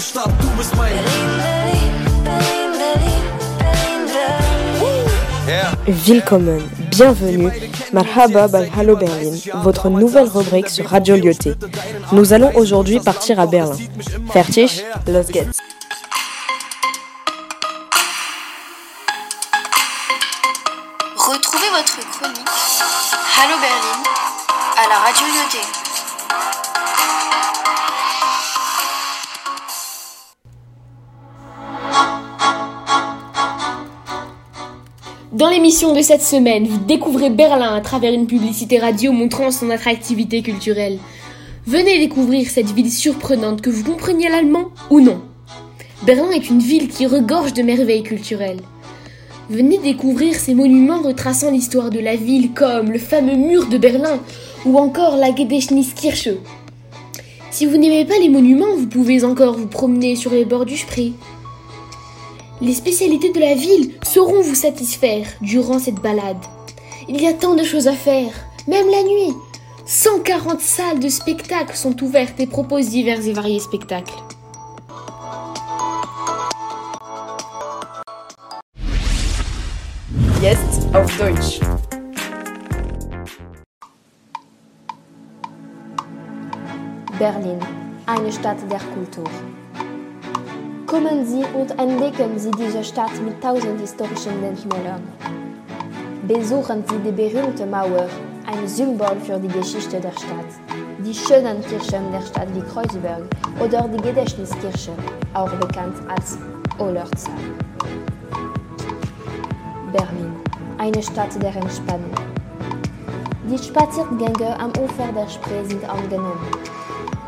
Stadt, du bist mein Willkommen, bienvenue, Marhaba bal Hallo Berlin, votre nouvelle rubrique sur Radio Lyoté. Nous allons aujourd'hui partir à Berlin. Fertig, los geht's. Retrouvez votre chronique Hallo Berlin à la Radio Lyoté. Dans l'émission de cette semaine, vous découvrez Berlin à travers une publicité radio montrant son attractivité culturelle. Venez découvrir cette ville surprenante que vous compreniez l'allemand ou non. Berlin est une ville qui regorge de merveilles culturelles. Venez découvrir ces monuments retraçant l'histoire de la ville comme le fameux mur de Berlin ou encore la Gedächtniskirche. Si vous n'aimez pas les monuments, vous pouvez encore vous promener sur les bords du Spree. Les spécialités de la ville sauront vous satisfaire durant cette balade. Il y a tant de choses à faire, même la nuit. 140 salles de spectacle sont ouvertes et proposent divers et variés spectacles. Jetzt auf Deutsch. Berlin, eine Stadt der Kultur. Kommen Sie und entdecken Sie diese Stadt mit tausend historischen Denkmälern. Besuchen Sie die berühmte Mauer, ein Symbol für die Geschichte der Stadt. Die schönen Kirchen der Stadt wie Kreuzberg oder die Gedächtniskirche, auch bekannt als Ollerzahl. Berlin, eine Stadt der Entspannung. Die Spaziergänge am Ufer der Spree sind angenehm.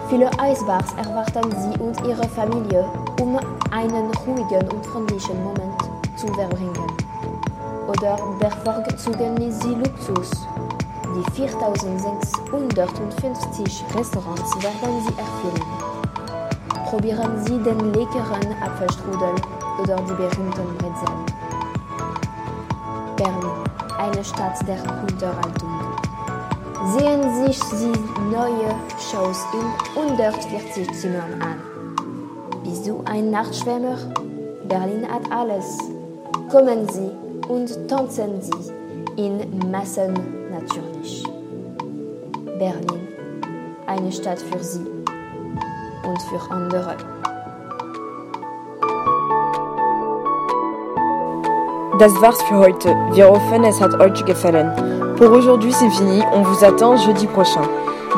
Viele Eisbars erwarten Sie und Ihre Familie, um einen ruhigen und freundlichen Moment zu verbringen. Oder bevorzugen Sie Luxus. Die 4650 Restaurants werden Sie erfüllen. Probieren Sie den leckeren Apfelstrudel oder die berühmten Brezeln. Berlin, eine Stadt der Unterhaltung. Sehen sich Sie neue Shows in 140 Zimmern an. Bist du ein Nachtschwärmer? Berlin hat alles. Kommen Sie und tanzen Sie in Massen natürlich. Berlin, eine Stadt für Sie und für andere. Das war's für heute. Wir hoffen, es hat euch gefallen. Pour aujourd'hui, c'est fini. On vous attend jeudi prochain.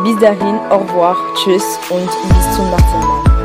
Bis dahin, au revoir, tschüss und bis zum nächsten.